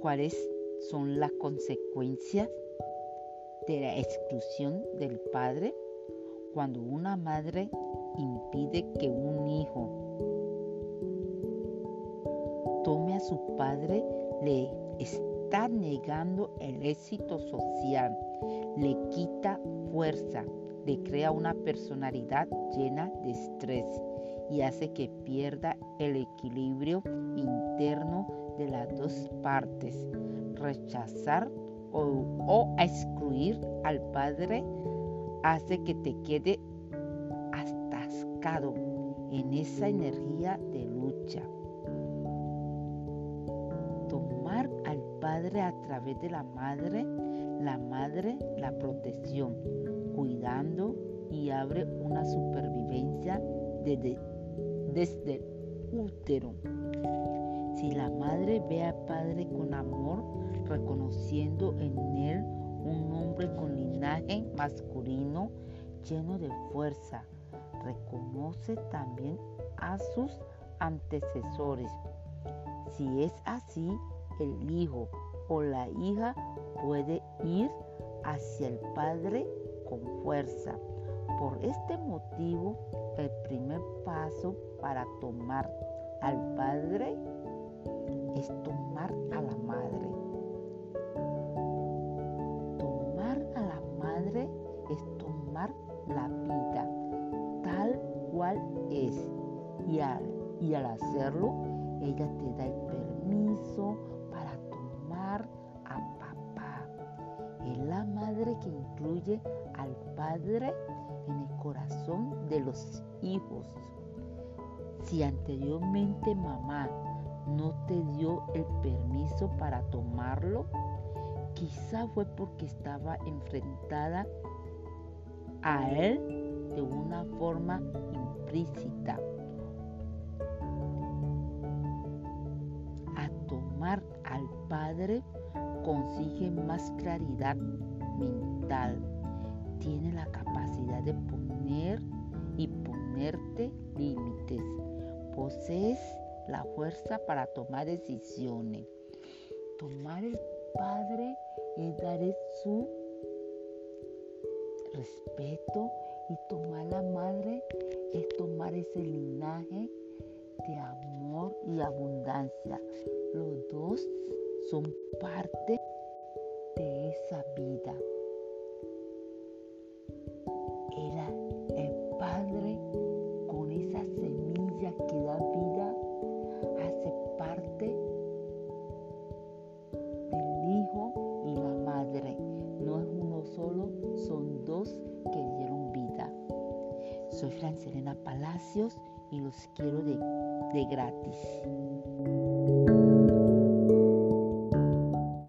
¿Cuáles son las consecuencias de la exclusión del padre? Cuando una madre impide que un hijo tome a su padre, le está negando el éxito social, le quita fuerza, le crea una personalidad llena de estrés y hace que pierda el equilibrio interno de las dos partes. Rechazar o, excluir al padre hace que te quede atascado en esa energía de lucha. Tomar al padre a través de la madre, la madre la protección, cuidando y abre una supervivencia desde, desde el útero. Si la madre ve al padre con amor, reconociendo en él un hombre con linaje masculino lleno de fuerza, reconoce también a sus antecesores. Si es así, el hijo o la hija puede ir hacia el padre con fuerza. Por este motivo, el primer paso para tomar al padre es tomar a la madre. Tomar a la madre es tomar la vida tal cual es. Y al, y al hacerlo, ella te da el permiso para tomar a papá. Es la madre que incluye al padre en el corazón de los hijos. Si anteriormente mamá no te dio el permiso para tomarlo, quizá fue porque estaba enfrentada a él de una forma implícita. A tomar al Padre consigue más claridad mental. Tiene la capacidad de poner y ponerte límites. Posees la fuerza para tomar decisiones. Tomar el Padre y dar su respeto y tomar la madre es tomar ese linaje de amor y abundancia. Los dos son parte de esa vida. Soy Francelena Palacios y los quiero de, de gratis.